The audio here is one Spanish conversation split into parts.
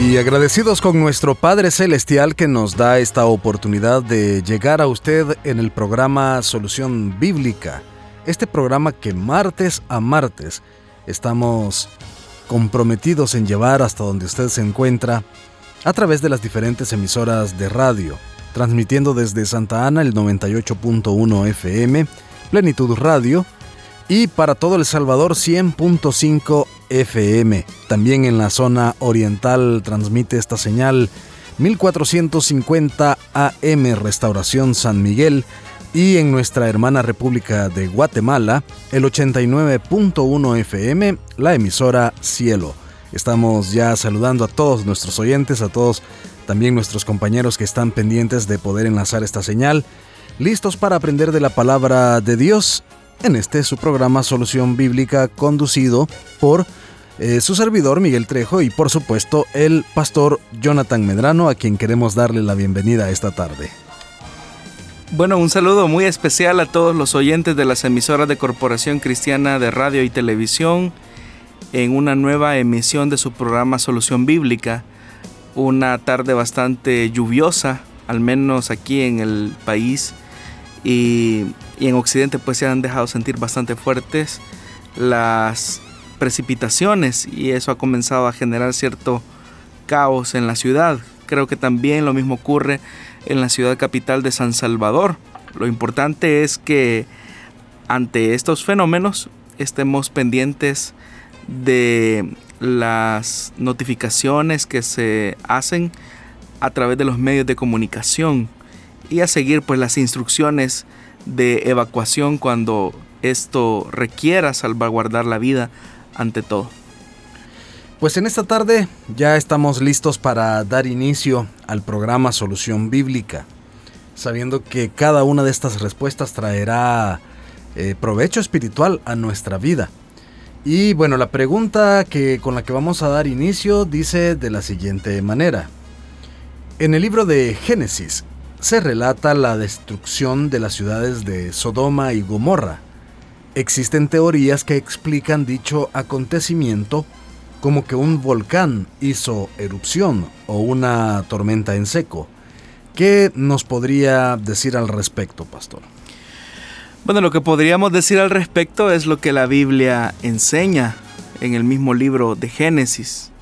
Y agradecidos con nuestro Padre Celestial que nos da esta oportunidad de llegar a usted en el programa Solución Bíblica. Este programa que martes a martes estamos comprometidos en llevar hasta donde usted se encuentra a través de las diferentes emisoras de radio, transmitiendo desde Santa Ana el 98.1 FM, Plenitud Radio, y para todo El Salvador 100.5 FM. También en la zona oriental transmite esta señal 1450 AM Restauración San Miguel y en nuestra hermana República de Guatemala el 89.1 FM, la emisora Cielo. Estamos ya saludando a todos nuestros oyentes, a todos también nuestros compañeros que están pendientes de poder enlazar esta señal, listos para aprender de la palabra de Dios en este su programa Solución Bíblica conducido por eh, su servidor Miguel Trejo y por supuesto el pastor Jonathan Medrano a quien queremos darle la bienvenida esta tarde. Bueno, un saludo muy especial a todos los oyentes de las emisoras de Corporación Cristiana de Radio y Televisión en una nueva emisión de su programa Solución Bíblica. Una tarde bastante lluviosa, al menos aquí en el país y, en Occidente pues se han dejado sentir bastante fuertes las precipitaciones y eso ha comenzado a generar cierto caos en la ciudad. Creo que también lo mismo ocurre en la ciudad capital de San Salvador. Lo importante es que ante estos fenómenos estemos pendientes de las notificaciones que se hacen a través de los medios de comunicación y a seguir pues las instrucciones de evacuación cuando esto requiera salvaguardar la vida ante todo. Pues en esta tarde ya estamos listos para dar inicio al programa Solución Bíblica, sabiendo que cada una de estas respuestas traerá eh, provecho espiritual a nuestra vida. Y bueno, la pregunta que con la que vamos a dar inicio dice de la siguiente manera. En el libro de Génesis se relata la destrucción de las ciudades de Sodoma y Gomorra Existen teorías que explican dicho acontecimiento como que un volcán hizo erupción o una tormenta en seco. ¿Qué nos podría decir al respecto, pastor? Bueno, lo que podríamos decir al respecto es lo que la Biblia enseña en el mismo libro de Génesis.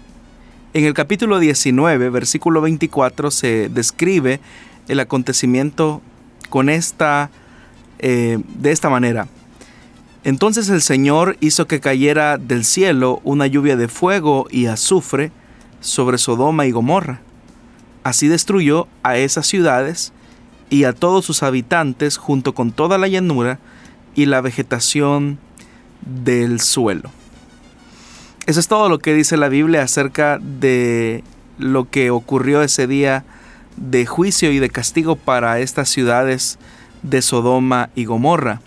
En el capítulo 19, versículo 24, se describe el acontecimiento con esta, eh, de esta manera. Entonces el Señor hizo que cayera del cielo una lluvia de fuego y azufre sobre Sodoma y Gomorra. Así destruyó a esas ciudades y a todos sus habitantes junto con toda la llanura y la vegetación del suelo. Eso es todo lo que dice la Biblia acerca de lo que ocurrió ese día de juicio y de castigo para estas ciudades de Sodoma y Gomorra.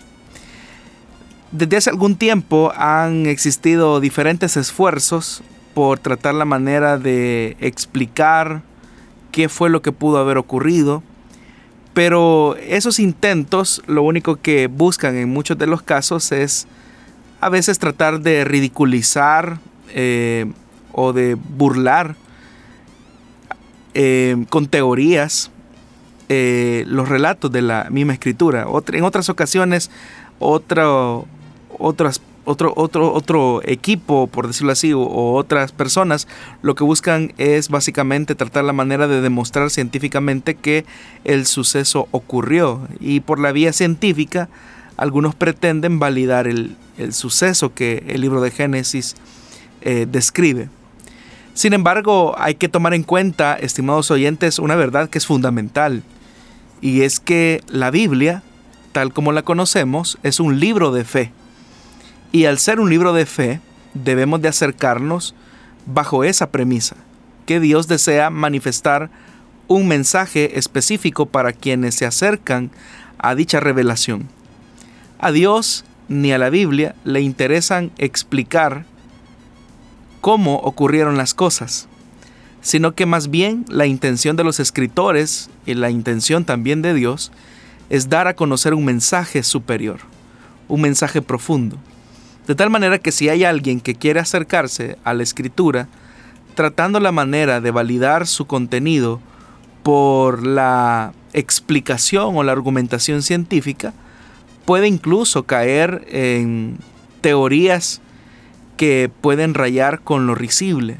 Desde hace algún tiempo han existido diferentes esfuerzos por tratar la manera de explicar qué fue lo que pudo haber ocurrido, pero esos intentos lo único que buscan en muchos de los casos es a veces tratar de ridiculizar eh, o de burlar eh, con teorías eh, los relatos de la misma escritura. en otras ocasiones, otro, otro, otro, otro equipo, por decirlo así, o, otras personas, lo que buscan es básicamente tratar la manera de demostrar científicamente que el suceso ocurrió. Y por la vía científica, algunos pretenden validar el, suceso que el libro de Génesis eh, describe. Sin embargo, hay que tomar en cuenta, estimados oyentes, una verdad que es fundamental. Y es que la Biblia, tal como la conocemos, es un libro de fe y al ser un libro de fe, debemos de acercarnos bajo esa premisa, que Dios desea manifestar un mensaje específico para quienes se acercan a dicha revelación. A Dios ni a la Biblia le interesan explicar cómo ocurrieron las cosas, sino que más bien la intención de los escritores y la intención también de Dios es dar a conocer un mensaje superior, un mensaje profundo. De tal manera que si hay alguien que quiere acercarse a la escritura, tratando la manera de validar su contenido por la explicación o la argumentación científica, puede incluso caer en teorías que pueden rayar con lo risible.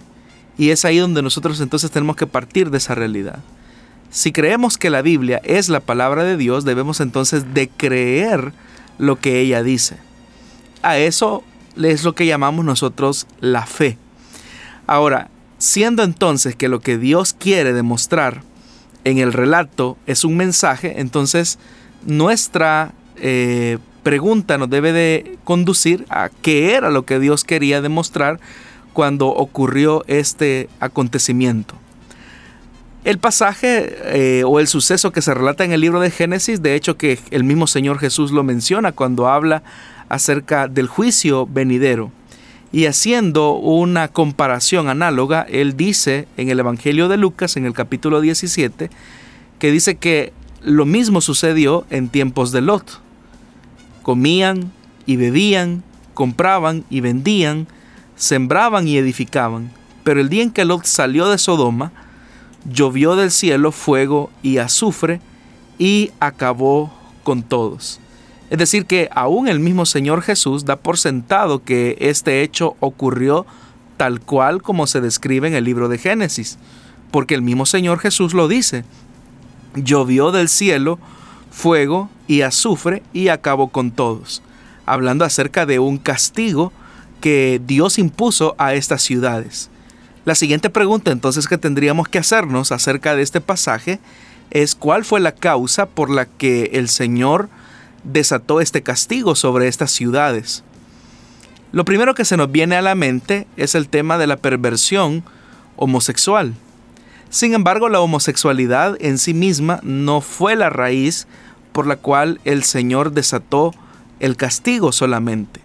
Y es ahí donde nosotros entonces tenemos que partir de esa realidad. Si creemos que la Biblia es la palabra de Dios, debemos entonces de creer lo que ella dice. A eso es lo que llamamos nosotros la fe. Ahora, siendo entonces que lo que Dios quiere demostrar en el relato es un mensaje, entonces nuestra eh, pregunta nos debe de conducir a qué era lo que Dios quería demostrar cuando ocurrió este acontecimiento. El pasaje eh, o el suceso que se relata en el libro de Génesis, de hecho que el mismo Señor Jesús lo menciona cuando habla acerca del juicio venidero. Y haciendo una comparación análoga, él dice en el Evangelio de Lucas, en el capítulo 17, que dice que lo mismo sucedió en tiempos de Lot. Comían y bebían, compraban y vendían, sembraban y edificaban. Pero el día en que Lot salió de Sodoma, llovió del cielo fuego y azufre y acabó con todos. Es decir, que aún el mismo Señor Jesús da por sentado que este hecho ocurrió tal cual como se describe en el libro de Génesis, porque el mismo Señor Jesús lo dice. Llovió del cielo fuego y azufre y acabó con todos, hablando acerca de un castigo que Dios impuso a estas ciudades. La siguiente pregunta entonces que tendríamos que hacernos acerca de este pasaje es cuál fue la causa por la que el Señor desató este castigo sobre estas ciudades. Lo primero que se nos viene a la mente es el tema de la perversión homosexual. Sin embargo, la homosexualidad en sí misma no fue la raíz por la cual el Señor desató el castigo solamente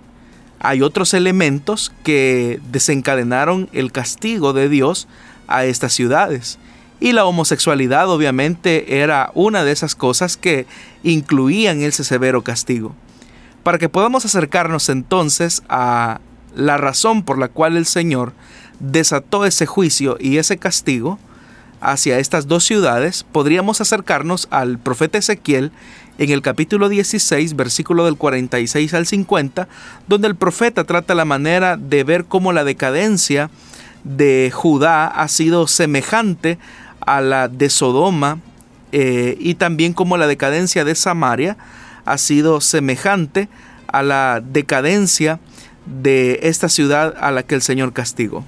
hay otros elementos que desencadenaron el castigo de Dios a estas ciudades. Y la homosexualidad obviamente era una de esas cosas que incluían ese severo castigo. Para que podamos acercarnos entonces a la razón por la cual el Señor desató ese juicio y ese castigo hacia estas dos ciudades, podríamos acercarnos al profeta Ezequiel en el capítulo 16, versículo del 46 al 50, donde el profeta trata la manera de ver cómo la decadencia de Judá ha sido semejante a la de Sodoma eh, y también cómo la decadencia de Samaria ha sido semejante a la decadencia de esta ciudad a la que el Señor castigó.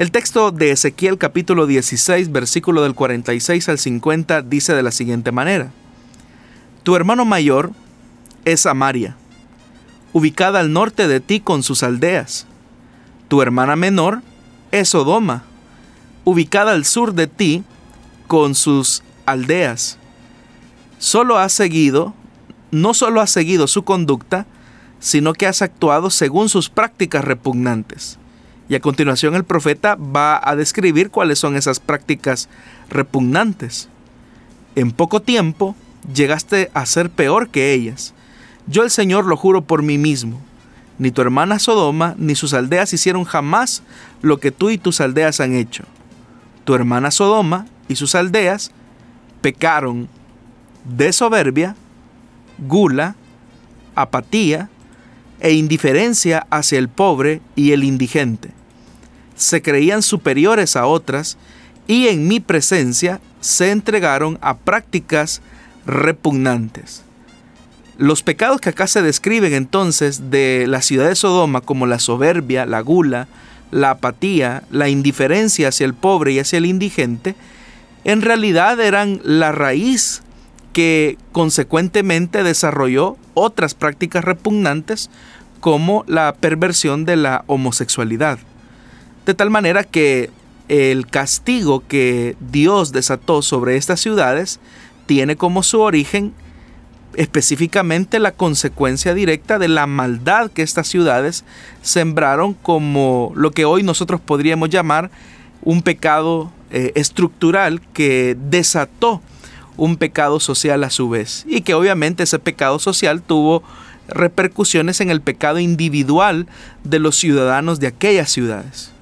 El texto de Ezequiel capítulo 16, versículo del 46 al 50 dice de la siguiente manera. Tu hermano mayor es Samaria, ubicada al norte de ti con sus aldeas. Tu hermana menor es Sodoma, ubicada al sur de ti con sus aldeas. Solo has seguido, no solo has seguido su conducta, sino que has actuado según sus prácticas repugnantes. Y a continuación el profeta va a describir cuáles son esas prácticas repugnantes. En poco tiempo llegaste a ser peor que ellas. Yo el Señor lo juro por mí mismo. Ni tu hermana Sodoma ni sus aldeas hicieron jamás lo que tú y tus aldeas han hecho. Tu hermana Sodoma y sus aldeas pecaron de soberbia, gula, apatía e indiferencia hacia el pobre y el indigente. Se creían superiores a otras y en mi presencia se entregaron a prácticas repugnantes. Los pecados que acá se describen entonces de la ciudad de Sodoma como la soberbia, la gula, la apatía, la indiferencia hacia el pobre y hacia el indigente, en realidad eran la raíz que consecuentemente desarrolló otras prácticas repugnantes como la perversión de la homosexualidad. De tal manera que el castigo que Dios desató sobre estas ciudades tiene como su origen específicamente la consecuencia directa de la maldad que estas ciudades sembraron como lo que hoy nosotros podríamos llamar un pecado eh, estructural que desató un pecado social a su vez y que obviamente ese pecado social tuvo repercusiones en el pecado individual de los ciudadanos de aquellas ciudades.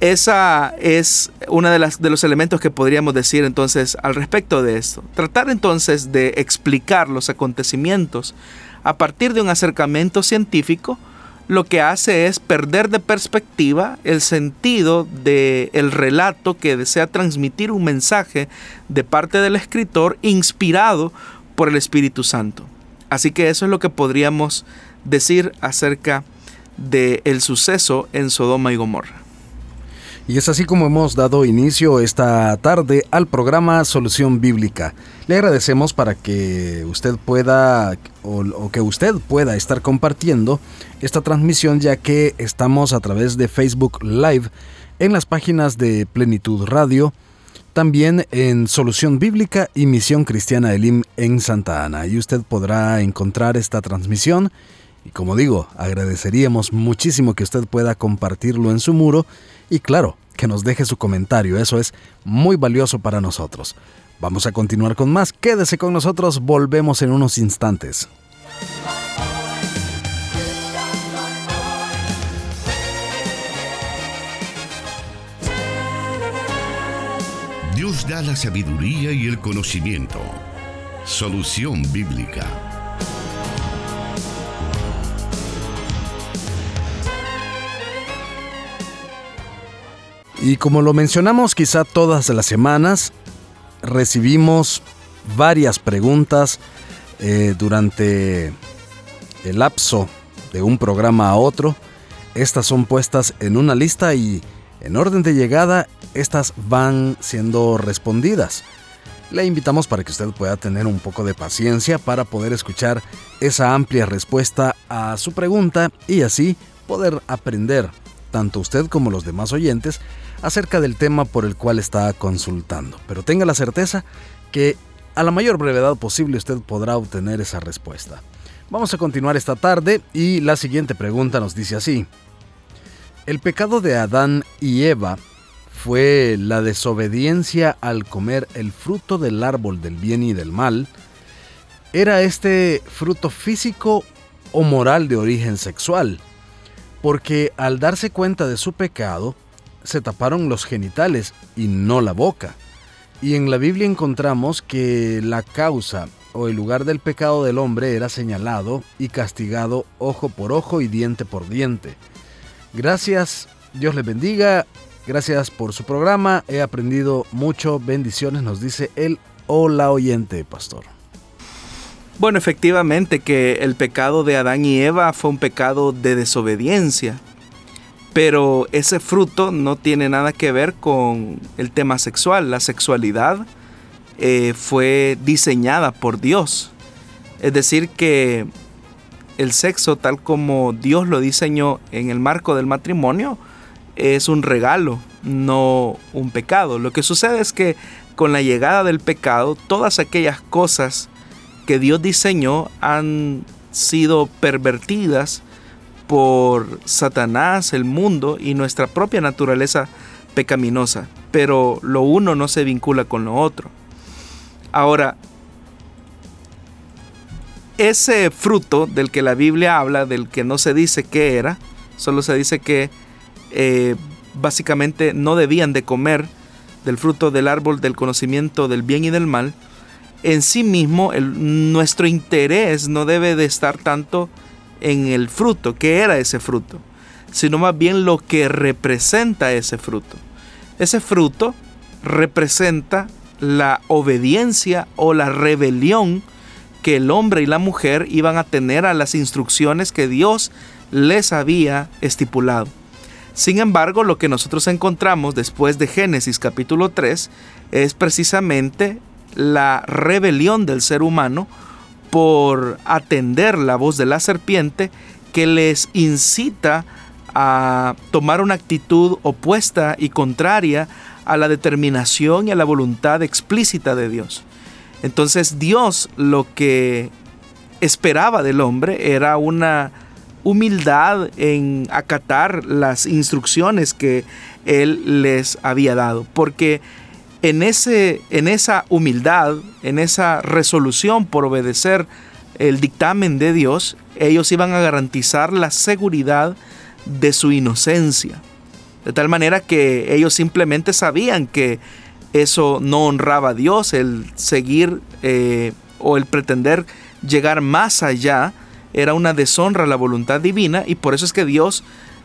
Esa es una de, las, de los elementos que podríamos decir entonces al respecto de esto. Tratar entonces de explicar los acontecimientos a partir de un acercamiento científico lo que hace es perder de perspectiva el sentido del el relato que desea transmitir un mensaje de parte del escritor inspirado por el Espíritu Santo. Así que eso es lo que podríamos decir acerca del el suceso en Sodoma y Gomorra. Y es así como hemos dado inicio esta tarde al programa Solución Bíblica. Le agradecemos para que usted pueda o, que usted pueda estar compartiendo esta transmisión ya que estamos a través de Facebook Live en las páginas de Plenitud Radio, también en Solución Bíblica y Misión Cristiana Elim en Santa Ana. Y usted podrá encontrar esta transmisión y como digo, agradeceríamos muchísimo que usted pueda compartirlo en su muro y claro, que nos deje su comentario, eso es muy valioso para nosotros. Vamos a continuar con más, quédese con nosotros, volvemos en unos instantes. Dios da la sabiduría y el conocimiento. Solución bíblica. Y como lo mencionamos quizá todas las semanas, recibimos varias preguntas eh, durante el lapso de un programa a otro. Estas son puestas en una lista y en orden de llegada estas van siendo respondidas. Le invitamos para que usted pueda tener un poco de paciencia para poder escuchar esa amplia respuesta a su pregunta y así poder aprender, tanto usted como los demás oyentes, acerca del tema por el cual está consultando. Pero tenga la certeza que a la mayor brevedad posible usted podrá obtener esa respuesta. Vamos a continuar esta tarde y la siguiente pregunta nos dice así. El pecado de Adán y Eva fue la desobediencia al comer el fruto del árbol del bien y del mal. ¿Era este fruto físico o moral de origen sexual? Porque al darse cuenta de su pecado, se taparon los genitales y no la boca. Y en la Biblia encontramos que la causa o el lugar del pecado del hombre era señalado y castigado ojo por ojo y diente por diente. Gracias, Dios le bendiga, gracias por su programa, he aprendido mucho, bendiciones, nos dice el hola oyente, pastor. Bueno, efectivamente que el pecado de Adán y Eva fue un pecado de desobediencia. Pero ese fruto no tiene nada que ver con el tema sexual. La sexualidad eh, fue diseñada por Dios. Es decir, que el sexo tal como Dios lo diseñó en el marco del matrimonio es un regalo, no un pecado. Lo que sucede es que con la llegada del pecado, todas aquellas cosas que Dios diseñó han sido pervertidas por Satanás, el mundo y nuestra propia naturaleza pecaminosa, pero lo uno no se vincula con lo otro. Ahora, ese fruto del que la Biblia habla, del que no se dice qué era, solo se dice que eh, básicamente no debían de comer del fruto del árbol del conocimiento del bien y del mal, en sí mismo nuestro interés no debe de estar tanto en el fruto, qué era ese fruto, sino más bien lo que representa ese fruto. Ese fruto representa la obediencia o la rebelión que el hombre y la mujer iban a tener a las instrucciones que Dios les había estipulado. Sin embargo, lo que nosotros encontramos después de Génesis capítulo 3 es precisamente la rebelión del ser humano por atender la voz de la serpiente que les incita a tomar una actitud opuesta y contraria a la determinación y a la voluntad explícita de Dios. Entonces Dios lo que esperaba del hombre era una humildad en acatar las instrucciones que él les había dado, porque en, ese, en esa humildad, en esa resolución por obedecer el dictamen de Dios, ellos iban a garantizar la seguridad de su inocencia. De tal manera que ellos simplemente sabían que eso no honraba a Dios, el seguir eh, o el pretender llegar más allá era una deshonra a la voluntad divina y por eso es que Dios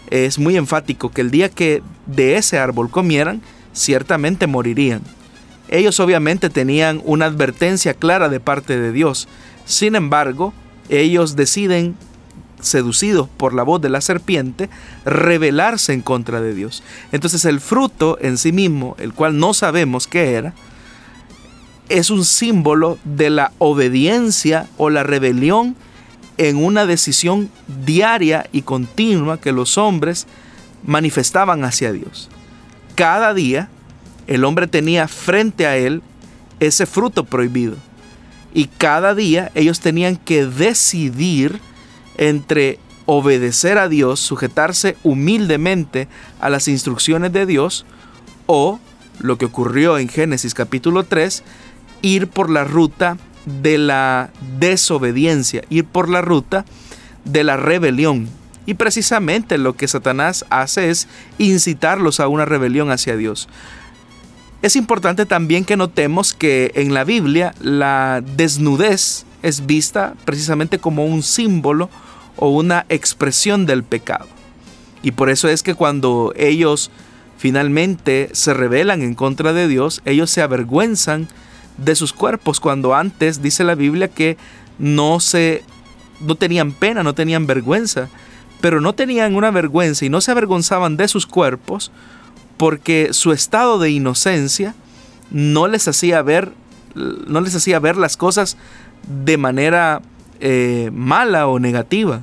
es muy enfático que el día que de ese árbol comieran, ciertamente morirían. Ellos obviamente tenían una advertencia clara de parte de Dios. Sin embargo, ellos deciden, seducidos por la voz de la serpiente, rebelarse en contra de Dios. Entonces el fruto en sí mismo, el cual no sabemos qué era, es un símbolo de la obediencia o la rebelión en una decisión diaria y continua que los hombres manifestaban hacia Dios. Cada día el hombre tenía frente a él ese fruto prohibido. Y cada día ellos tenían que decidir entre obedecer a Dios, sujetarse humildemente a las instrucciones de Dios, o lo que ocurrió en Génesis capítulo 3, ir por la ruta de la desobediencia, ir por la ruta de la rebelión. Y precisamente lo que Satanás hace es incitarlos a una rebelión hacia Dios. Es importante también que notemos que en la Biblia la desnudez es vista precisamente como un símbolo o una expresión del pecado. Y por eso es que cuando ellos finalmente se rebelan en contra de Dios, ellos se avergüenzan de sus cuerpos, cuando antes dice la Biblia que no se no tenían pena, no tenían vergüenza, pero no tenían una vergüenza y no se avergonzaban de sus cuerpos porque su estado de inocencia no les hacía ver no les hacía ver las cosas de manera eh, mala o negativa.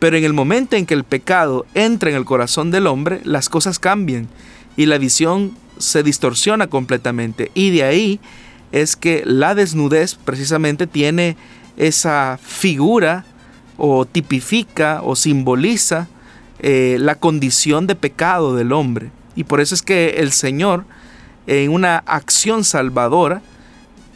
Pero en el momento en que el pecado entra en el corazón del hombre, las cosas cambian y la visión se distorsiona completamente. Y de ahí es que la desnudez precisamente tiene esa figura o tipifica o simboliza eh, la condición de pecado del hombre. Y por eso es que el Señor, en una acción salvadora,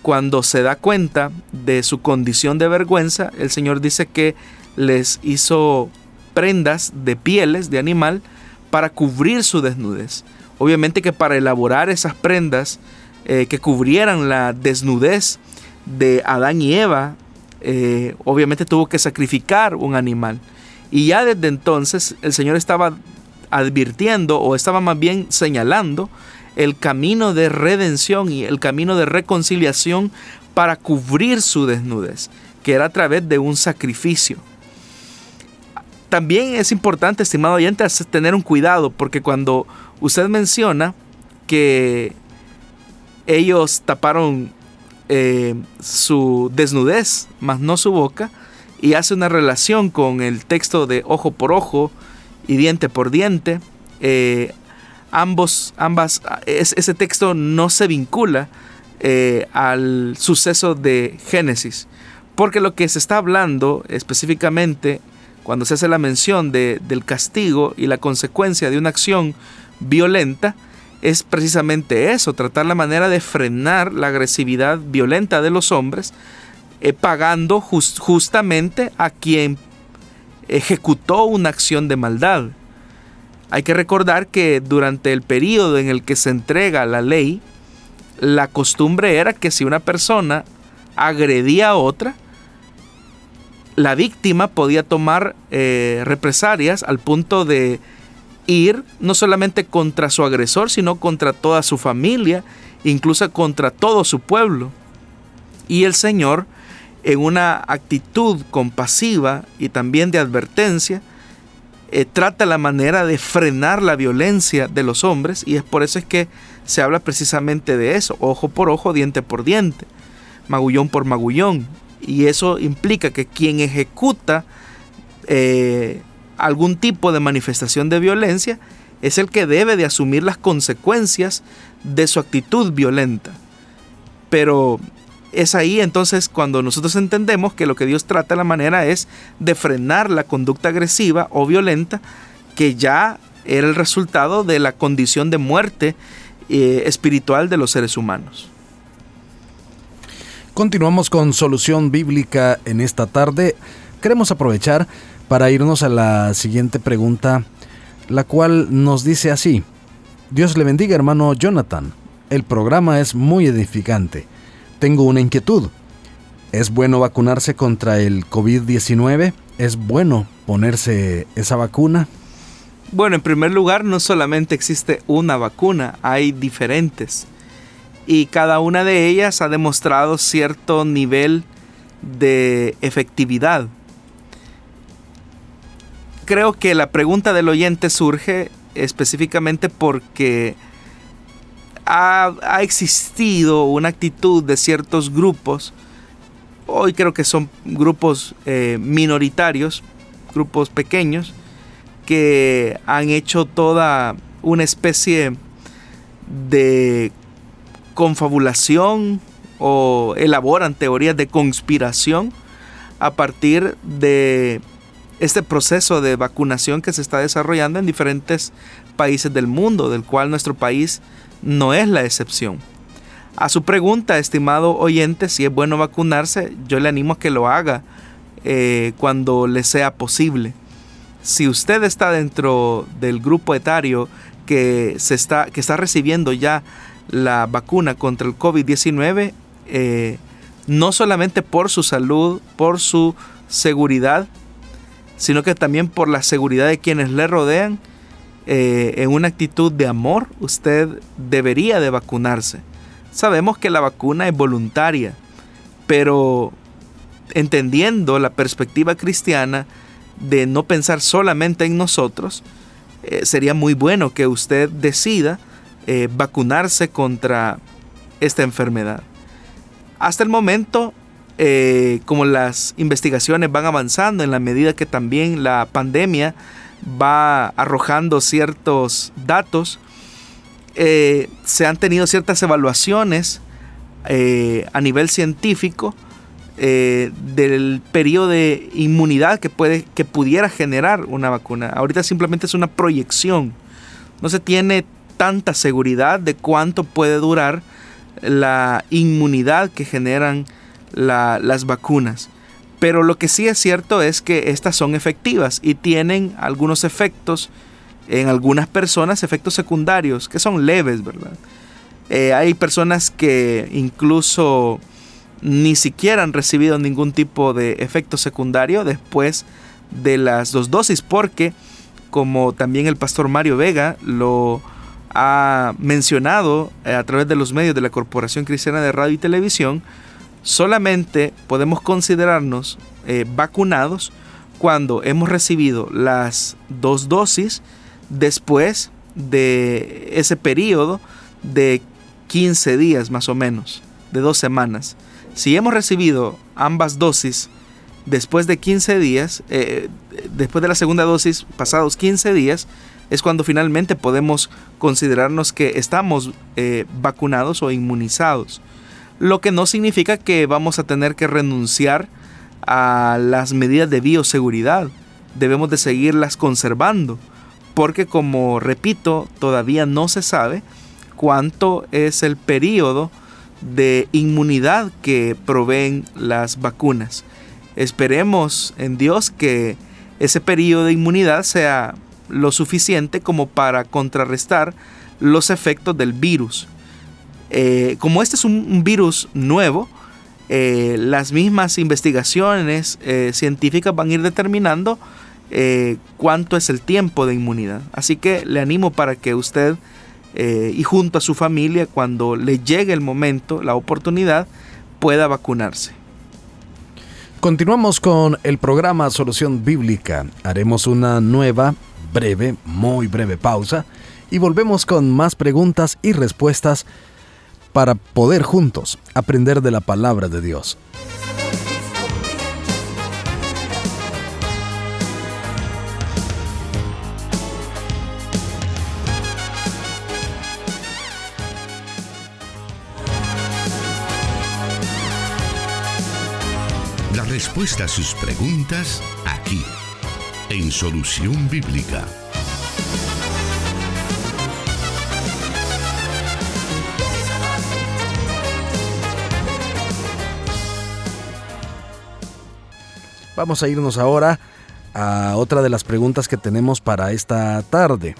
cuando se da cuenta de su condición de vergüenza, el Señor dice que les hizo prendas de pieles de animal para cubrir su desnudez. Obviamente que para elaborar esas prendas eh, que cubrieran la desnudez de Adán y Eva, eh, obviamente tuvo que sacrificar un animal. Y ya desde entonces el Señor estaba advirtiendo o estaba más bien señalando el camino de redención y el camino de reconciliación para cubrir su desnudez, que era a través de un sacrificio. También es importante, estimado oyente, tener un cuidado, porque cuando usted menciona que ellos taparon eh, su desnudez, mas no su boca, y hace una relación con el texto de ojo por ojo y diente por diente. Eh, ambos, ambas, ese texto no se vincula eh, al suceso de Génesis, porque lo que se está hablando específicamente cuando se hace la mención de, del castigo y la consecuencia de una acción violenta, es precisamente eso, tratar la manera de frenar la agresividad violenta de los hombres, eh, pagando justamente a quien ejecutó una acción de maldad. Hay que recordar que durante el periodo en el que se entrega la ley, la costumbre era que si una persona agredía a otra, la víctima podía tomar eh, represalias al punto de ir no solamente contra su agresor, sino contra toda su familia, incluso contra todo su pueblo. Y el Señor, en una actitud compasiva y también de advertencia, eh, trata la manera de frenar la violencia de los hombres y es por eso es que se habla precisamente de eso, ojo por ojo, diente por diente, magullón por magullón. Y eso implica que quien ejecuta eh, algún tipo de manifestación de violencia, es el que debe de asumir las consecuencias de su actitud violenta. Pero es ahí entonces cuando nosotros entendemos que lo que Dios trata la manera es de frenar la conducta agresiva o violenta que ya era el resultado de la condición de muerte eh, espiritual de los seres humanos. Continuamos con solución bíblica en esta tarde. Queremos aprovechar para irnos a la siguiente pregunta, la cual nos dice así. Dios le bendiga hermano Jonathan. El programa es muy edificante. Tengo una inquietud. ¿Es bueno vacunarse contra el COVID-19? ¿Es bueno ponerse esa vacuna? Bueno, en primer lugar, no solamente existe una vacuna, hay diferentes. Y cada una de ellas ha demostrado cierto nivel de efectividad. Creo que la pregunta del oyente surge específicamente porque ha, existido una actitud de ciertos grupos, hoy creo que son grupos eh, minoritarios, grupos pequeños, que han hecho toda una especie de confabulación o elaboran teorías de conspiración a partir de este proceso de vacunación que se está desarrollando en diferentes países del mundo, del cual nuestro país no es la excepción. A su pregunta, estimado oyente, si es bueno vacunarse, yo le animo a que lo haga eh, cuando le sea posible. Si usted está dentro del grupo etario que, se está, que está recibiendo ya la vacuna contra el COVID-19, eh, no solamente por su salud, por su seguridad, sino que también por la seguridad de quienes le rodean, eh, en una actitud de amor, usted debería de vacunarse. Sabemos que la vacuna es voluntaria, pero entendiendo la perspectiva cristiana de no pensar solamente en nosotros, eh, sería muy bueno que usted decida eh, vacunarse contra esta enfermedad. Hasta el momento, como las investigaciones van avanzando en la medida que también la pandemia va arrojando ciertos datos. Eh, se han tenido ciertas evaluaciones eh, a nivel científico eh, del periodo de inmunidad que, puede, que pudiera generar una vacuna. Ahorita simplemente es una proyección. No se tiene tanta seguridad de cuánto puede durar la inmunidad que generan las vacunas. Pero lo que sí es cierto es que estas son efectivas y tienen algunos efectos en algunas personas, efectos secundarios, que son leves, ¿verdad? Eh, hay personas que incluso ni siquiera han recibido ningún tipo de efecto secundario después de las dos dosis, porque como también el pastor Mario Vega lo ha mencionado eh, a través de los medios de la Corporación Cristiana de Radio y Televisión, solamente podemos considerarnos eh, vacunados cuando hemos recibido las dos dosis después de ese periodo de 15 días más o menos, de dos semanas. Si hemos recibido ambas dosis después de 15 días, eh, después de la segunda dosis, pasados 15 días, es cuando finalmente podemos considerarnos que estamos eh, vacunados o inmunizados lo que no significa que vamos a tener que renunciar a las medidas de bioseguridad. Debemos de seguirlas conservando, porque como repito, todavía no se sabe cuánto es el periodo de inmunidad que proveen las vacunas. Esperemos en Dios que ese periodo de inmunidad sea lo suficiente como para contrarrestar los efectos del virus. Eh, como este es un, virus nuevo, eh, las mismas investigaciones eh, científicas van a ir determinando cuánto es el tiempo de inmunidad. Así que le animo para que usted y junto a su familia, cuando le llegue el momento, la oportunidad, pueda vacunarse. Continuamos con el programa Solución Bíblica. Haremos una nueva, breve, muy breve pausa y volvemos con más preguntas y respuestas para poder juntos aprender de la palabra de Dios. respuesta a sus preguntas aquí, en Solución Bíblica. Vamos a irnos ahora a otra de las preguntas que tenemos para esta tarde.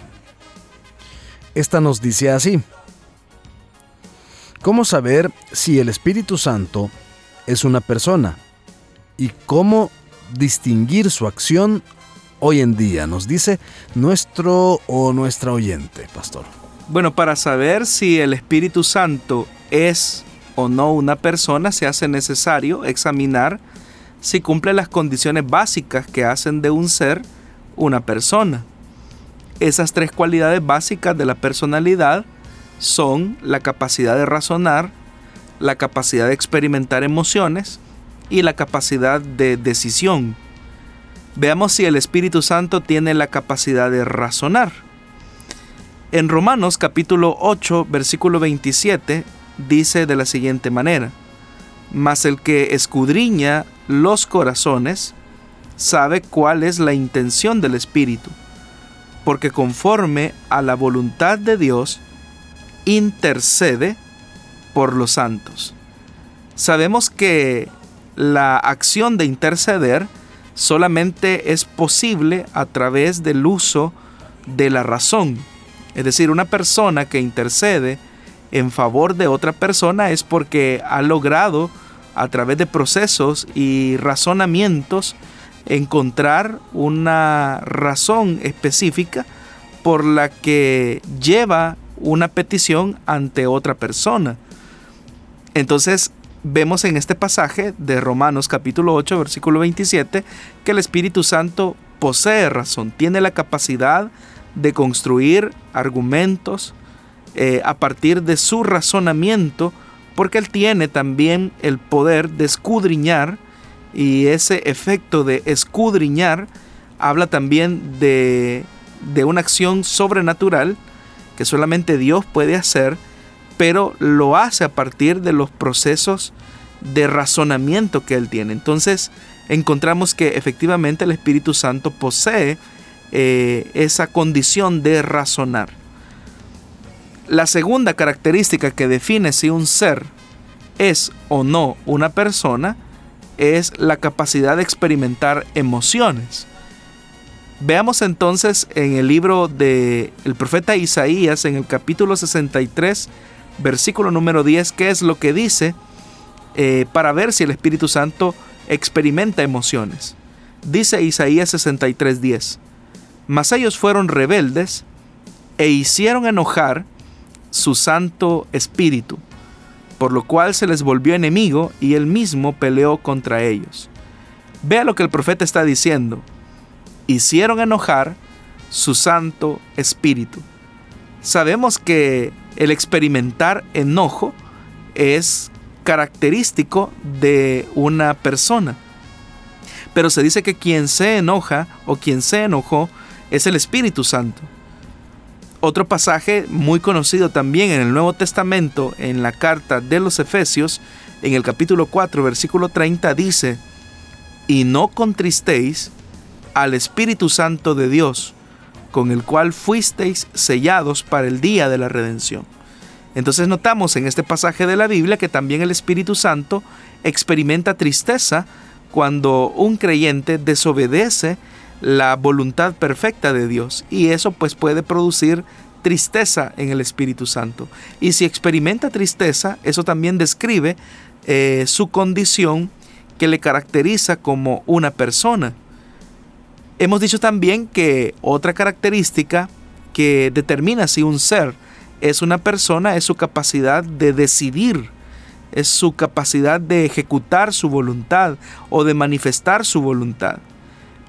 Esta nos dice así. ¿Cómo saber si el Espíritu Santo es una persona? ¿Y cómo distinguir su acción hoy en día? Nos dice nuestro o nuestra oyente, pastor. Bueno, para saber si el Espíritu Santo es o no una persona, se hace necesario examinar si cumple las condiciones básicas que hacen de un ser una persona. Esas tres cualidades básicas de la personalidad son la capacidad de razonar, la capacidad de experimentar emociones y la capacidad de decisión. Veamos si el Espíritu Santo tiene la capacidad de razonar. En Romanos capítulo 8 versículo 27 dice de la siguiente manera, Mas el que escudriña los corazones, sabe cuál es la intención del Espíritu, porque conforme a la voluntad de Dios, intercede por los santos. Sabemos que la acción de interceder solamente es posible a través del uso de la razón. Es decir, una persona que intercede en favor de otra persona es porque ha logrado a través de procesos y razonamientos encontrar una razón específica por la que lleva una petición ante otra persona. Entonces vemos en este pasaje de Romanos capítulo 8 versículo 27 que el Espíritu Santo posee razón, tiene la capacidad de construir argumentos eh, a partir de su razonamiento porque Él tiene también el poder de escudriñar y ese efecto de escudriñar habla también de, de una acción sobrenatural que solamente Dios puede hacer, pero lo hace a partir de los procesos de razonamiento que Él tiene. Entonces encontramos que efectivamente el Espíritu Santo posee eh, esa condición de razonar. La segunda característica que define si un ser es o no una persona es la capacidad de experimentar emociones. Veamos entonces en el libro del el profeta Isaías, en el capítulo 63, versículo número 10, qué es lo que dice eh, para ver si el Espíritu Santo experimenta emociones. Dice Isaías 63, 10, mas ellos fueron rebeldes e hicieron enojar su Santo Espíritu, por lo cual se les volvió enemigo y él mismo peleó contra ellos. Vea lo que el profeta está diciendo. Hicieron enojar su Santo Espíritu. Sabemos que el experimentar enojo es característico de una persona. Pero se dice que quien se enoja o quien se enojó es el Espíritu Santo. Otro pasaje muy conocido también en el Nuevo Testamento, en la carta de los Efesios, en el capítulo 4, versículo 30, dice, y no contristéis al Espíritu Santo de Dios, con el cual fuisteis sellados para el día de la redención. Entonces notamos en este pasaje de la Biblia que también el Espíritu Santo experimenta tristeza cuando un creyente desobedece la voluntad perfecta de Dios y eso pues puede producir tristeza en el Espíritu Santo. Y si experimenta tristeza, eso también describe eh, su condición que le caracteriza como una persona. Hemos dicho también que otra característica que determina si un ser es una persona es su capacidad de decidir, es su capacidad de ejecutar su voluntad o de manifestar su voluntad.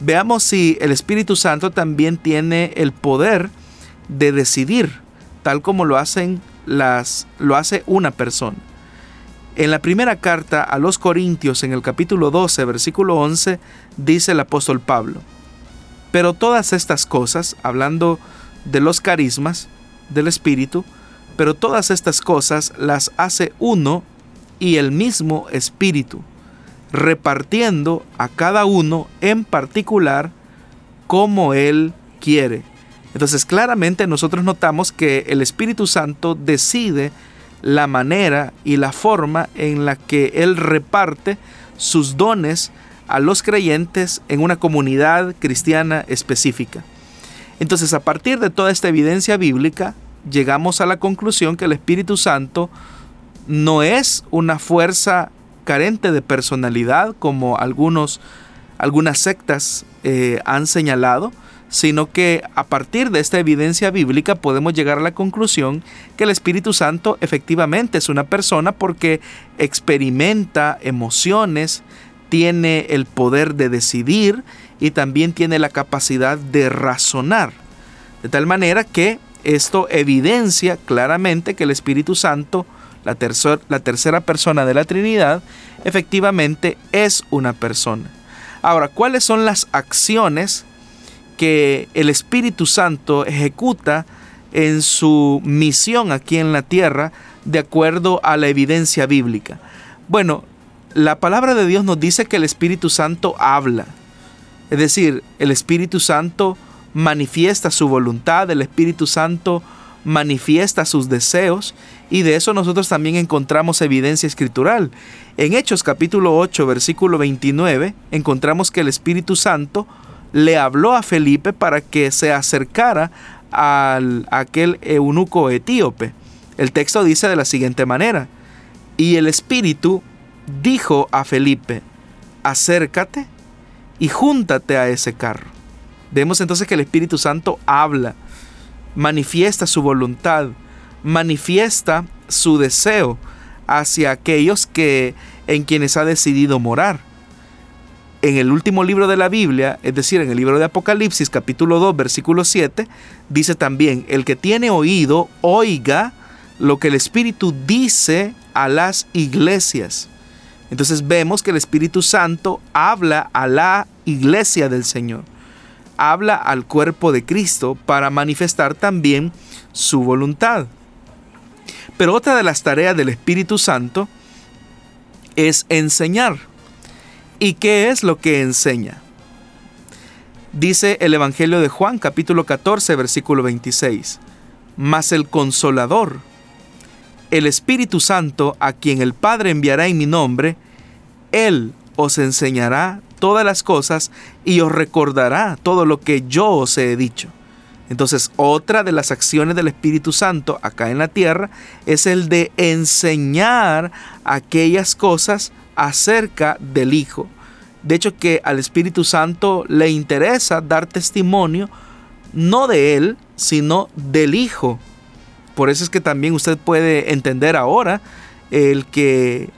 Veamos si el Espíritu Santo también tiene el poder de decidir, tal como lo hacen las lo hace una persona. En la primera carta a los Corintios, en el capítulo 12, versículo 11, dice el apóstol Pablo, pero todas estas cosas, hablando de los carismas del Espíritu, pero todas estas cosas las hace uno y el mismo Espíritu, repartiendo a cada uno en particular como Él quiere. Entonces claramente nosotros notamos que el Espíritu Santo decide la manera y la forma en la que Él reparte sus dones a los creyentes en una comunidad cristiana específica. Entonces, a partir de toda esta evidencia bíblica, llegamos a la conclusión que el Espíritu Santo no es una fuerza carente de personalidad como algunos, algunas sectas eh, han señalado, sino que a partir de esta evidencia bíblica podemos llegar a la conclusión que el Espíritu Santo efectivamente es una persona porque experimenta emociones, tiene el poder de decidir y también tiene la capacidad de razonar. De tal manera que esto evidencia claramente que el Espíritu Santo, la, la tercera persona de la Trinidad, efectivamente es una persona. Ahora, ¿cuáles son las acciones que el Espíritu Santo ejecuta en su misión aquí en la tierra de acuerdo a la evidencia bíblica? Bueno, la palabra de Dios nos dice que el Espíritu Santo habla. Es decir, el Espíritu Santo manifiesta su voluntad, el Espíritu Santo manifiesta sus deseos y de eso nosotros también encontramos evidencia escritural. En Hechos capítulo 8 versículo 29 encontramos que el Espíritu Santo le habló a Felipe para que se acercara al, a aquel eunuco etíope. El texto dice de la siguiente manera, y el Espíritu dijo a Felipe, acércate y júntate a ese carro. Vemos entonces que el Espíritu Santo habla, manifiesta su voluntad, manifiesta su deseo hacia aquellos que en quienes ha decidido morar en el último libro de la Biblia, es decir, en el libro de Apocalipsis capítulo 2 versículo 7, dice también, el que tiene oído, oiga lo que el Espíritu dice a las iglesias. Entonces vemos que el Espíritu Santo habla a la iglesia del Señor, habla al cuerpo de Cristo para manifestar también su voluntad. Pero otra de las tareas del Espíritu Santo es enseñar. ¿Y qué es lo que enseña? Dice el Evangelio de Juan capítulo 14 versículo 26. Mas el consolador, el Espíritu Santo, a quien el Padre enviará en mi nombre, Él os enseñará todas las cosas y os recordará todo lo que yo os he dicho. Entonces, otra de las acciones del Espíritu Santo acá en la tierra es el de enseñar aquellas cosas acerca del Hijo. De hecho que al Espíritu Santo le interesa dar testimonio no de Él, sino del Hijo. Por eso es que también usted puede entender ahora el que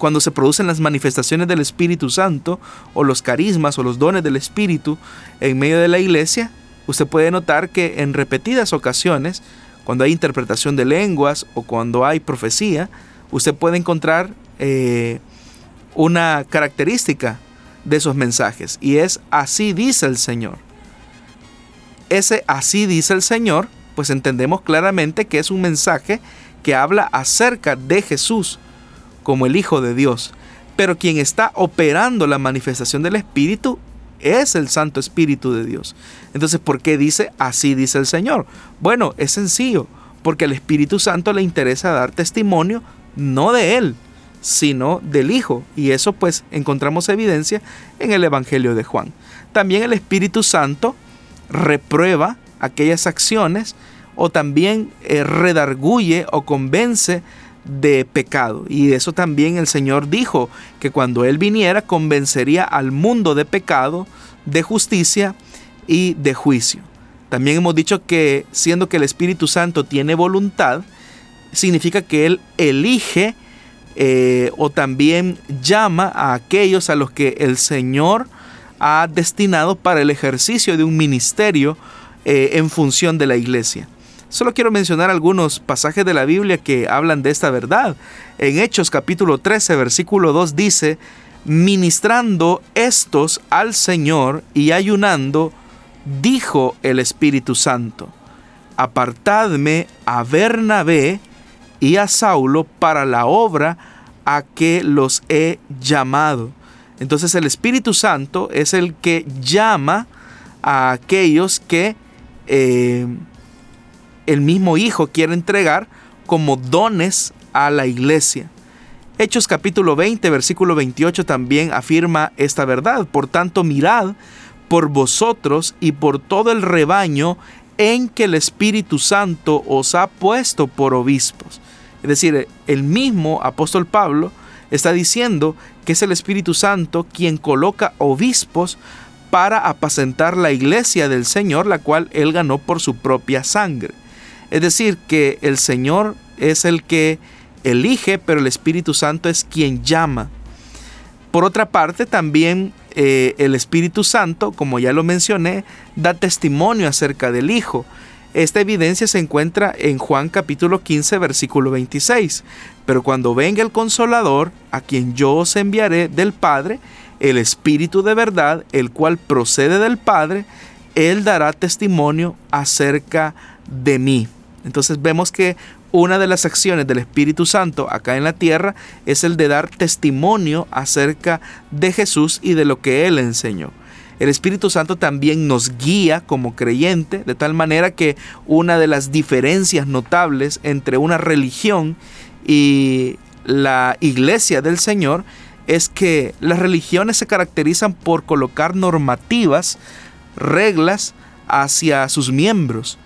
cuando se producen las manifestaciones del Espíritu Santo o los carismas o los dones del Espíritu en medio de la iglesia, usted puede notar que en repetidas ocasiones, cuando hay interpretación de lenguas o cuando hay profecía, usted puede encontrar eh, una característica de esos mensajes y es así dice el Señor. Ese así dice el Señor, pues entendemos claramente que es un mensaje que habla acerca de Jesús como el Hijo de Dios. Pero quien está operando la manifestación del Espíritu es el Santo Espíritu de Dios. Entonces, ¿por qué dice así dice el Señor? Bueno, es sencillo, porque al Espíritu Santo le interesa dar testimonio no de Él, sino del Hijo. Y eso pues encontramos evidencia en el Evangelio de Juan. También el Espíritu Santo reprueba aquellas acciones o también eh, redarguye o convence de pecado. Y eso también el Señor dijo, que cuando Él viniera convencería al mundo de pecado, de justicia y de juicio. También hemos dicho que siendo que el Espíritu Santo tiene voluntad, significa que Él elige eh, o también llama a aquellos a los que el Señor ha destinado para el ejercicio de un ministerio eh, en función de la iglesia. Solo quiero mencionar algunos pasajes de la Biblia que hablan de esta verdad. En Hechos capítulo 13, versículo 2 dice, ministrando estos al Señor y ayunando, dijo el Espíritu Santo, apartadme a Bernabé y a Saulo para la obra a que los he llamado. Entonces el Espíritu Santo es el que llama a aquellos que eh, el mismo Hijo quiere entregar como dones a la iglesia. Hechos capítulo 20, versículo 28 también afirma esta verdad. Por tanto, mirad por vosotros y por todo el rebaño en que el Espíritu Santo os ha puesto por obispos. Es decir, el mismo apóstol Pablo está diciendo que es el Espíritu Santo quien coloca obispos para apacentar la iglesia del Señor, la cual él ganó por su propia sangre. Es decir, que el Señor es el que elige, pero el Espíritu Santo es quien llama. Por otra parte, también eh, el Espíritu Santo, como ya lo mencioné, da testimonio acerca del Hijo. Esta evidencia se encuentra en Juan capítulo 15, versículo 26. Pero cuando venga el consolador, a quien yo os enviaré del Padre, el Espíritu de verdad, el cual procede del Padre, él dará testimonio acerca de mí. Entonces vemos que una de las acciones del Espíritu Santo acá en la tierra es el de dar testimonio acerca de Jesús y de lo que Él enseñó. El Espíritu Santo también nos guía como creyente, de tal manera que una de las diferencias notables entre una religión y la iglesia del Señor es que las religiones se caracterizan por colocar normativas, reglas hacia sus miembros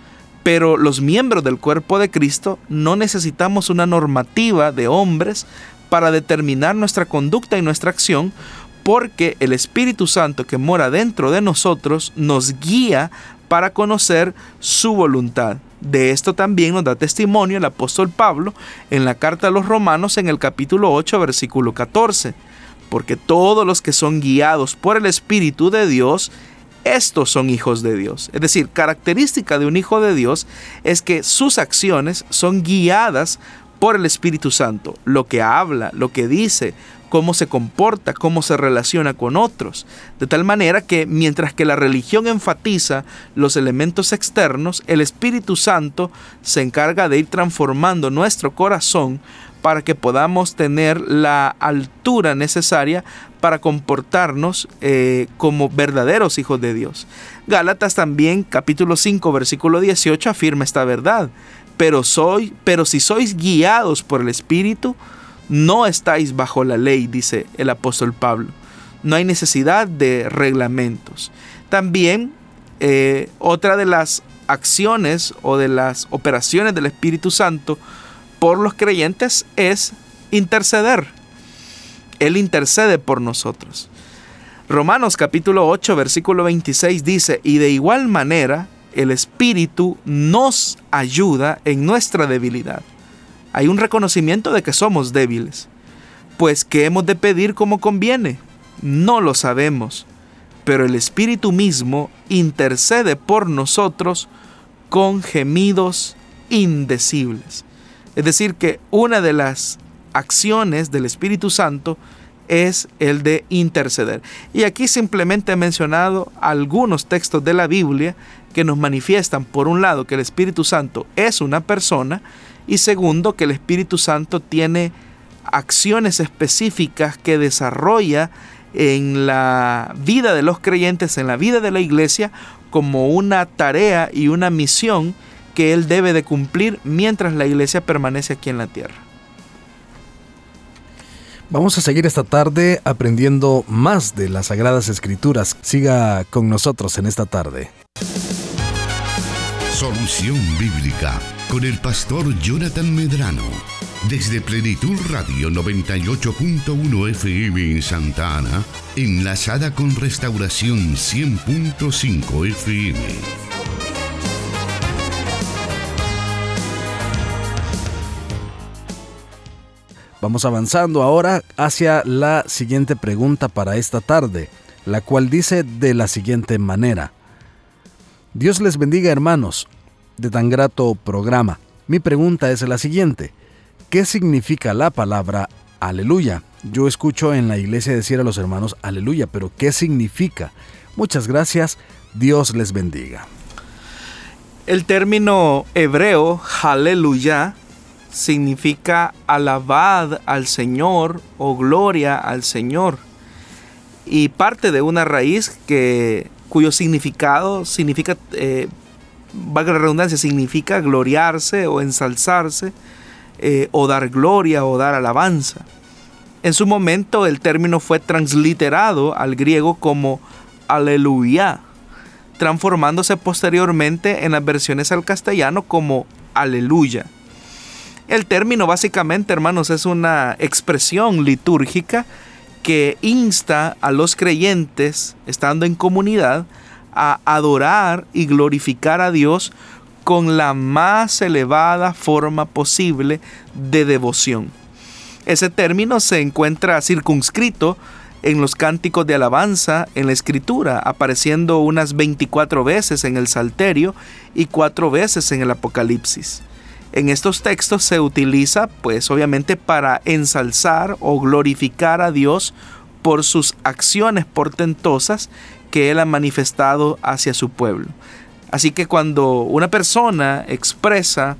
pero los miembros del cuerpo de Cristo no necesitamos una normativa de hombres para determinar nuestra conducta y nuestra acción, porque el Espíritu Santo que mora dentro de nosotros nos guía para conocer su voluntad. De esto también nos da testimonio el apóstol Pablo en la carta a los romanos en el capítulo 8 versículo 14. Porque todos los que son guiados por el Espíritu de Dios, estos son hijos de Dios. Es decir, característica de un hijo de Dios es que sus acciones son guiadas por el Espíritu Santo. Lo que habla, lo que dice, cómo se comporta, cómo se relaciona con otros. De tal manera que mientras que la religión enfatiza los elementos externos, el Espíritu Santo se encarga de ir transformando nuestro corazón para que podamos tener la altura necesaria para comportarnos eh, como verdaderos hijos de Dios. Gálatas también, capítulo 5, versículo 18, afirma esta verdad. Pero, soy, pero si sois guiados por el Espíritu, no estáis bajo la ley, dice el apóstol Pablo. No hay necesidad de reglamentos. También eh, otra de las acciones o de las operaciones del Espíritu Santo por los creyentes es interceder. Él intercede por nosotros. Romanos capítulo 8 versículo 26 dice, y de igual manera el Espíritu nos ayuda en nuestra debilidad. Hay un reconocimiento de que somos débiles. Pues ¿qué hemos de pedir como conviene? No lo sabemos, pero el Espíritu mismo intercede por nosotros con gemidos indecibles. Es decir, que una de las acciones del Espíritu Santo es el de interceder. Y aquí simplemente he mencionado algunos textos de la Biblia que nos manifiestan, por un lado, que el Espíritu Santo es una persona y segundo, que el Espíritu Santo tiene acciones específicas que desarrolla en la vida de los creyentes, en la vida de la iglesia, como una tarea y una misión que Él debe de cumplir mientras la iglesia permanece aquí en la tierra. Vamos a seguir esta tarde aprendiendo más de las Sagradas Escrituras. Siga con nosotros en esta tarde. Solución Bíblica con el pastor Jonathan Medrano. Desde Plenitud Radio 98.1 FM en Santa Ana, enlazada con Restauración 100.5 FM. Vamos avanzando ahora hacia la siguiente pregunta para esta tarde, la cual dice de la siguiente manera. Dios les bendiga hermanos de tan grato programa. Mi pregunta es la siguiente. ¿Qué significa la palabra aleluya? Yo escucho en la iglesia decir a los hermanos aleluya, pero ¿qué significa? Muchas gracias. Dios les bendiga. El término hebreo aleluya significa alabad al Señor o gloria al Señor. Y parte de una raíz que, cuyo significado significa, eh, valga redundancia, significa gloriarse o ensalzarse, eh, o dar gloria o dar alabanza. En su momento el término fue transliterado al griego como aleluya, transformándose posteriormente en las versiones al castellano como aleluya. El término básicamente, hermanos, es una expresión litúrgica que insta a los creyentes, estando en comunidad, a adorar y glorificar a Dios con la más elevada forma posible de devoción. Ese término se encuentra circunscrito en los cánticos de alabanza en la escritura, apareciendo unas 24 veces en el Salterio y cuatro veces en el Apocalipsis. En estos textos se utiliza, pues obviamente, para ensalzar o glorificar a Dios por sus acciones portentosas que Él ha manifestado hacia su pueblo. Así que cuando una persona expresa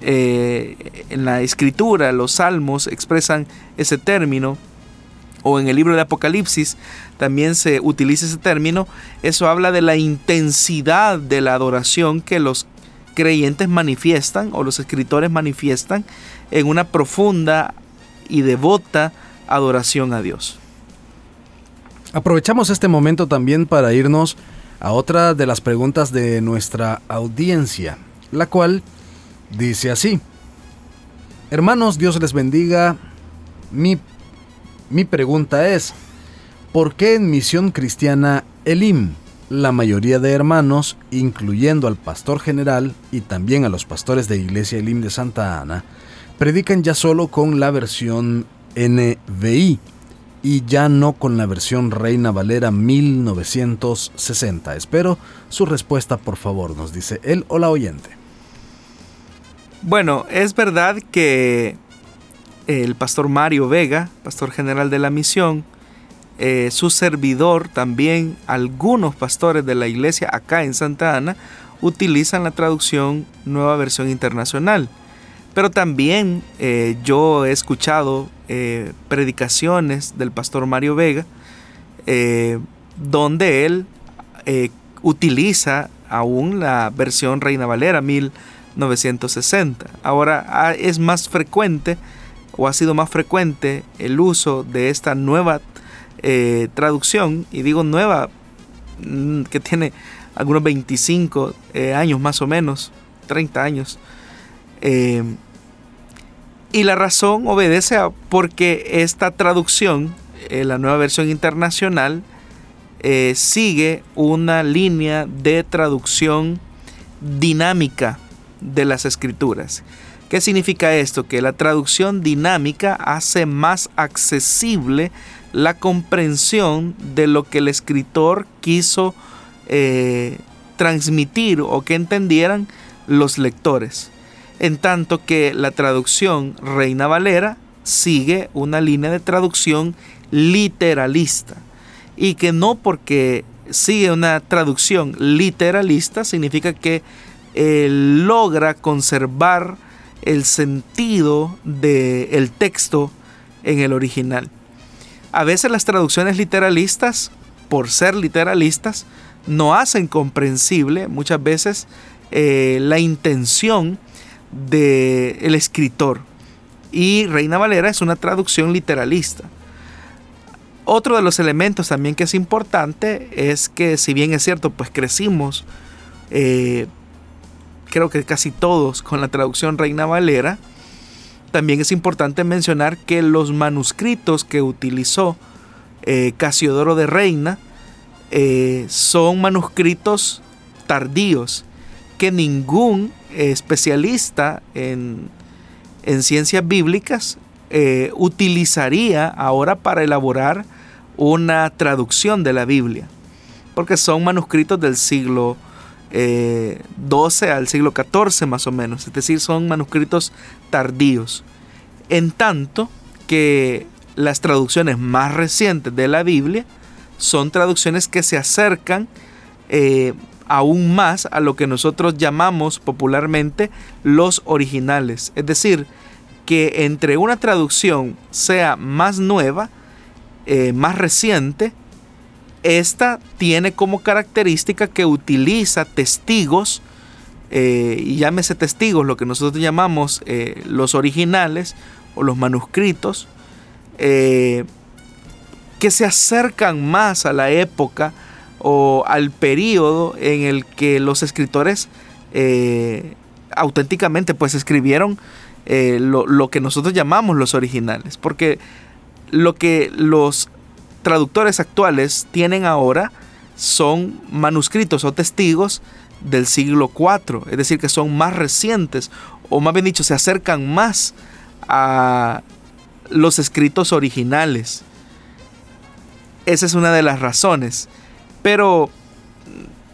eh, en la escritura, los salmos expresan ese término, o en el libro de Apocalipsis también se utiliza ese término, eso habla de la intensidad de la adoración que los creyentes manifiestan o los escritores manifiestan en una profunda y devota adoración a Dios. Aprovechamos este momento también para irnos a otra de las preguntas de nuestra audiencia, la cual dice así. Hermanos, Dios les bendiga. Mi, mi pregunta es, ¿por qué en Misión Cristiana Elim la mayoría de hermanos, incluyendo al pastor general y también a los pastores de Iglesia Elim de Santa Ana, predican ya solo con la versión NVI y ya no con la versión Reina Valera 1960. Espero su respuesta, por favor, nos dice él o la oyente. Bueno, es verdad que el pastor Mario Vega, pastor general de la misión, eh, su servidor, también algunos pastores de la iglesia acá en Santa Ana, utilizan la traducción Nueva Versión Internacional. Pero también eh, yo he escuchado eh, predicaciones del pastor Mario Vega, donde él utiliza aún la versión Reina Valera 1960. Ahora ah, es más frecuente o ha sido más frecuente el uso de esta nueva eh, traducción, y digo nueva, mm, que tiene algunos 25 eh, años más o menos, 30 años. Eh, y la razón obedece a porque esta traducción, la nueva versión internacional, sigue una línea de traducción dinámica de las escrituras. ¿Qué significa esto? Que la traducción dinámica hace más accesible la comprensión de lo que el escritor quiso eh, transmitir o que entendieran los lectores. En tanto que la traducción Reina Valera sigue una línea de traducción literalista. Y que no porque sigue una traducción literalista significa que eh, logra conservar el sentido del texto en el original. A veces las traducciones literalistas, por ser literalistas, no hacen comprensible muchas veces eh, la intención del escritor. Y Reina Valera es una traducción literalista. Otro de los elementos también que es importante es que si bien es cierto, pues crecimos, eh, creo que casi todos con la traducción Reina Valera, también es importante mencionar que los manuscritos que utilizó eh, Casiodoro de Reina eh, son manuscritos tardíos que ningún especialista en, ciencias bíblicas eh, utilizaría ahora para elaborar una traducción de la Biblia, porque son manuscritos del siglo 12 al siglo XIV más o menos, es decir, son manuscritos tardíos. En tanto que las traducciones más recientes de la Biblia son traducciones que se acercan eh, aún más a lo que nosotros llamamos popularmente los originales. Es decir, que entre una traducción sea más nueva, eh, más reciente, esta tiene como característica que utiliza testigos, eh, y llámese testigos, lo que nosotros llamamos eh, los originales o los manuscritos, que se acercan más a la época o al periodo en el que los escritores auténticamente pues escribieron eh, lo, que nosotros llamamos los originales. Porque lo que los traductores actuales tienen ahora son manuscritos o testigos del siglo IV, es decir, que son más recientes, o más bien dicho, se acercan más a los escritos originales. Esa es una de las razones. Pero,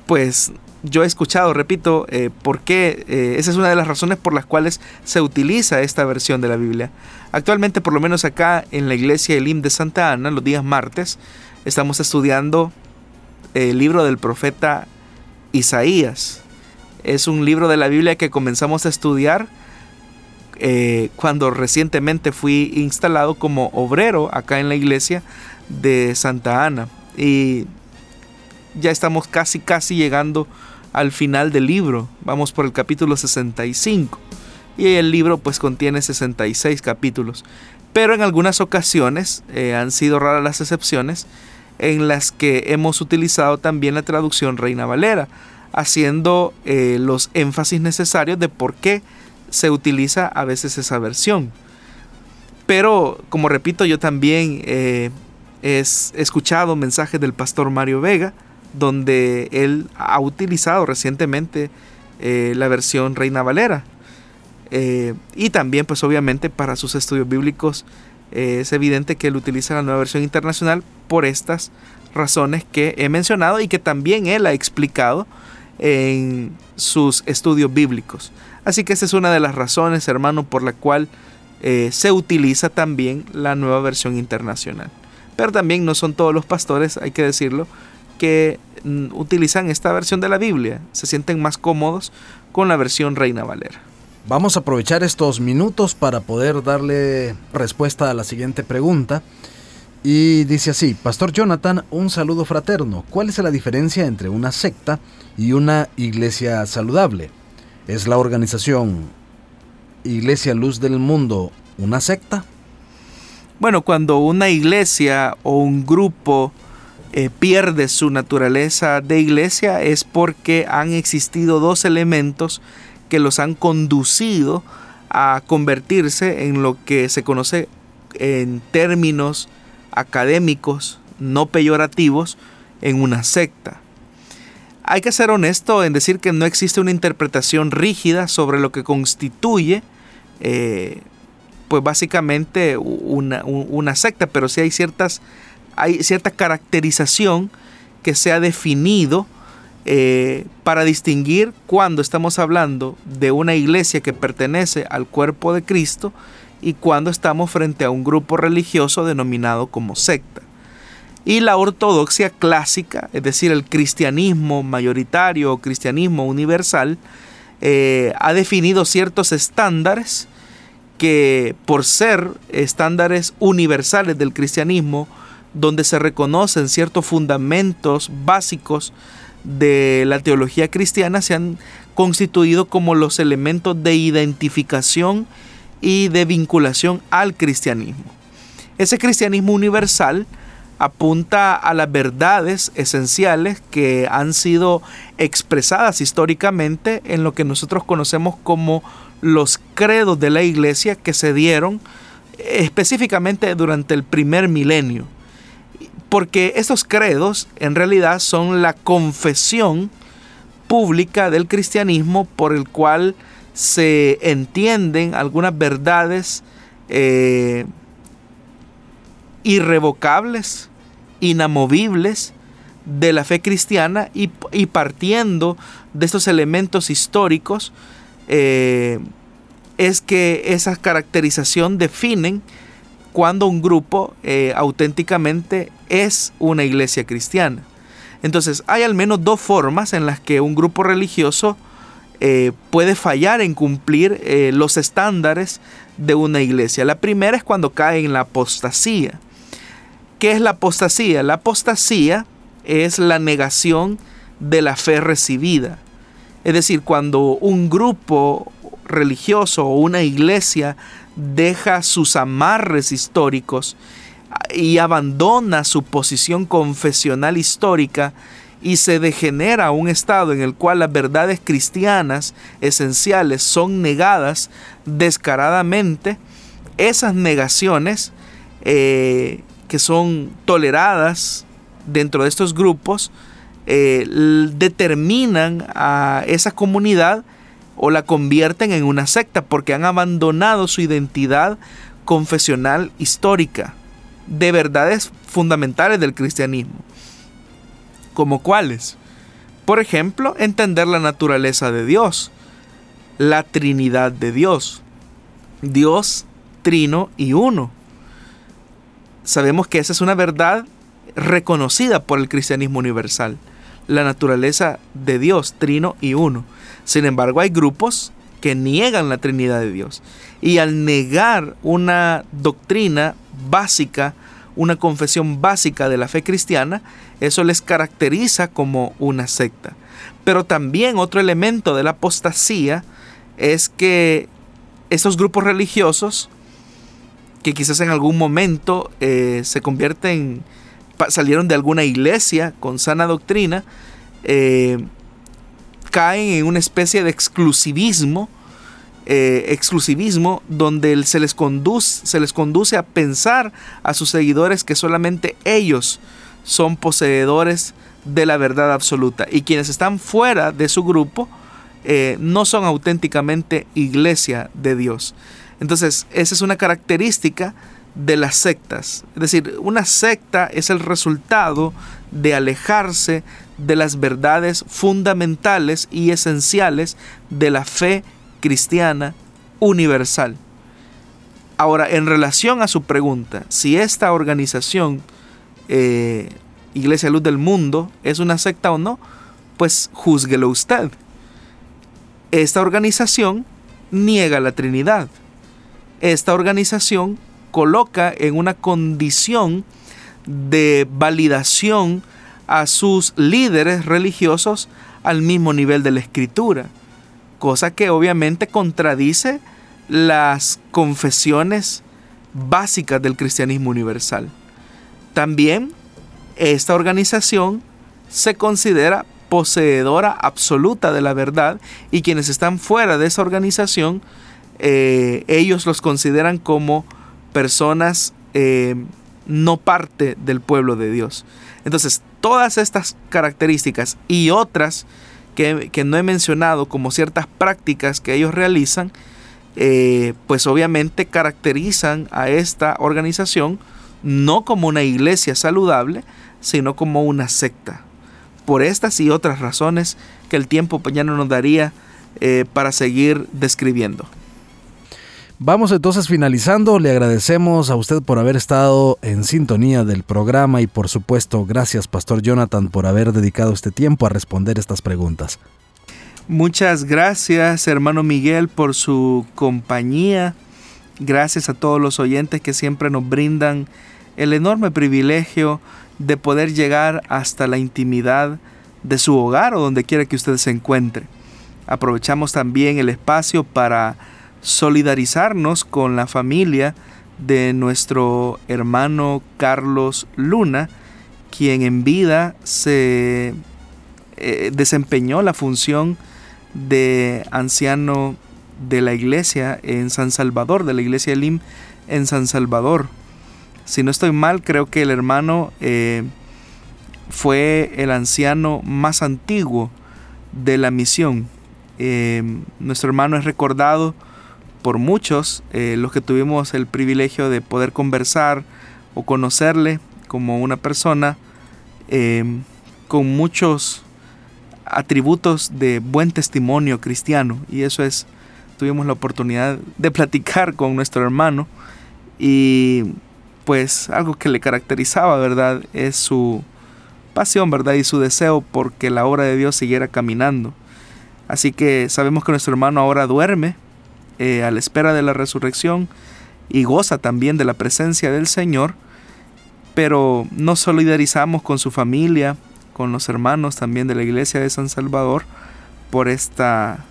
pues, yo he escuchado, repito, eh, por qué, eh, esa es una de las razones por las cuales se utiliza esta versión de la Biblia. Actualmente, por lo menos acá en la iglesia Elim de Santa Ana, los días martes, estamos estudiando el libro del profeta Isaías. Es un libro de la Biblia que comenzamos a estudiar eh, cuando recientemente fui instalado como obrero acá en la iglesia de Santa Ana. Y ya estamos casi, casi llegando al final del libro. Vamos por el capítulo 65. Y el libro pues contiene 66 capítulos. Pero en algunas ocasiones, eh, han sido raras las excepciones, en las que hemos utilizado también la traducción Reina Valera, haciendo eh, los énfasis necesarios de por qué se utiliza a veces esa versión. Pero, como repito, yo también eh, he escuchado mensajes del pastor Mario Vega, donde él ha utilizado recientemente eh, la versión Reina Valera. Eh, y también, pues obviamente, para sus estudios bíblicos eh, es evidente que él utiliza la nueva versión internacional por estas razones que he mencionado y que también él ha explicado en sus estudios bíblicos. Así que esa es una de las razones, hermano, por la cual se utiliza también la nueva versión internacional. Pero también no son todos los pastores, hay que decirlo, que mm, utilizan esta versión de la Biblia se sienten más cómodos con la versión Reina Valera. Vamos a aprovechar estos minutos para poder darle respuesta a la siguiente pregunta. Y dice así, Pastor Jonathan, un saludo fraterno. ¿Cuál es la diferencia entre una secta y una iglesia saludable? ¿Es la organización Iglesia Luz del Mundo una secta? Bueno, cuando una iglesia o un grupo eh, pierde su naturaleza de iglesia es porque han existido dos elementos que los han conducido a convertirse en lo que se conoce en términos académicos no peyorativos en una secta. Hay que ser honesto en decir que no existe una interpretación rígida sobre lo que constituye eh, pues básicamente una, una secta, pero sí hay ciertas hay cierta caracterización que se ha definido eh, para distinguir cuando estamos hablando de una iglesia que pertenece al cuerpo de Cristo y cuando estamos frente a un grupo religioso denominado como secta. Y la ortodoxia clásica, es decir, el cristianismo mayoritario o cristianismo universal, eh, ha definido ciertos estándares que por ser estándares universales del cristianismo, donde se reconocen ciertos fundamentos básicos de la teología cristiana, se han constituido como los elementos de identificación y de vinculación al cristianismo. Ese cristianismo universal apunta a las verdades esenciales que han sido expresadas históricamente en lo que nosotros conocemos como los credos de la iglesia que se dieron específicamente durante el primer milenio porque estos credos en realidad son la confesión pública del cristianismo por el cual se entienden algunas verdades eh, irrevocables, inamovibles de la fe cristiana y, partiendo de estos elementos históricos eh, es que esa caracterización definen cuando un grupo eh, auténticamente es una iglesia cristiana. Entonces hay al menos dos formas en las que un grupo religioso eh, puede fallar en cumplir eh, los estándares de una iglesia. La primera es cuando cae en la apostasía. ¿Qué es la apostasía? La apostasía es la negación de la fe recibida. Es decir, cuando un grupo religioso o una iglesia deja sus amarres históricos y abandona su posición confesional histórica y se degenera un estado en el cual las verdades cristianas esenciales son negadas descaradamente, esas negaciones eh, que son toleradas dentro de estos grupos eh, determinan a esa comunidad o la convierten en una secta porque han abandonado su identidad confesional histórica de verdades fundamentales del cristianismo. ¿Como cuáles? Por ejemplo, entender la naturaleza de Dios, la Trinidad de Dios, Dios trino y uno. Sabemos que esa es una verdad reconocida por el cristianismo universal, la naturaleza de Dios, trino y uno. Sin embargo, hay grupos que niegan la Trinidad de Dios. Y al negar una doctrina básica, una confesión básica de la fe cristiana, eso les caracteriza como una secta. Pero también otro elemento de la apostasía es que esos grupos religiosos, que quizás en algún momento eh, se convierten, salieron de alguna iglesia con sana doctrina, eh, caen en una especie de exclusivismo, eh, exclusivismo donde se les, conduce, se les conduce a pensar a sus seguidores que solamente ellos son poseedores de la verdad absoluta y quienes están fuera de su grupo eh, no son auténticamente iglesia de Dios. Entonces, esa es una característica de las sectas. Es decir, una secta es el resultado de alejarse de las verdades fundamentales y esenciales de la fe cristiana universal. Ahora, en relación a su pregunta, si esta organización, eh, Iglesia Luz del Mundo, es una secta o no, pues júzguelo usted. Esta organización niega la Trinidad. Esta organización coloca en una condición de validación a sus líderes religiosos al mismo nivel de la escritura, cosa que obviamente contradice las confesiones básicas del cristianismo universal. También esta organización se considera poseedora absoluta de la verdad y quienes están fuera de esa organización, eh, ellos los consideran como personas eh, no parte del pueblo de Dios. Entonces, todas estas características y otras que, no he mencionado como ciertas prácticas que ellos realizan, eh, pues obviamente caracterizan a esta organización no como una iglesia saludable, sino como una secta. Por estas y otras razones que el tiempo ya no nos daría eh, para seguir describiendo. Vamos entonces finalizando, le agradecemos a usted por haber estado en sintonía del programa y por supuesto gracias Pastor Jonathan por haber dedicado este tiempo a responder estas preguntas. Muchas gracias hermano Miguel por su compañía. Gracias a todos los oyentes que siempre nos brindan el enorme privilegio de poder llegar hasta la intimidad de su hogar o donde quiera que usted se encuentre. Aprovechamos también el espacio para solidarizarnos con la familia de nuestro hermano Carlos Luna, quien en vida se eh, desempeñó la función de anciano de la iglesia en San Salvador, de la iglesia Lim en San Salvador. Si no estoy mal, creo que el hermano eh, fue el anciano más antiguo de la misión. Eh, nuestro hermano es recordado por muchos, eh, los que tuvimos el privilegio de poder conversar o conocerle como una persona em, con muchos atributos de buen testimonio cristiano. Y eso es, tuvimos la oportunidad de platicar con nuestro hermano y pues algo que le caracterizaba, ¿verdad? Es su pasión, ¿verdad? Y su deseo porque la obra de Dios siguiera caminando. Así que sabemos que nuestro hermano ahora duerme eh, a la espera de la resurrección y goza también de la presencia del Señor, pero nos solidarizamos con su familia, con los hermanos también de la iglesia de San Salvador por esta...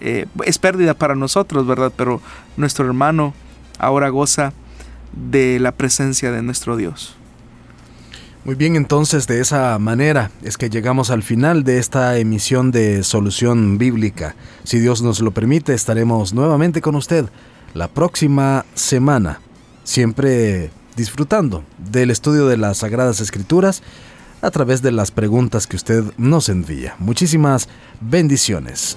Eh, es pérdida para nosotros, ¿verdad? Pero nuestro hermano ahora goza de la presencia de nuestro Dios. Muy bien, entonces de esa manera es que llegamos al final de esta emisión de Solución Bíblica. Si Dios nos lo permite, estaremos nuevamente con usted la próxima semana, siempre disfrutando del estudio de las Sagradas Escrituras a través de las preguntas que usted nos envía. Muchísimas bendiciones.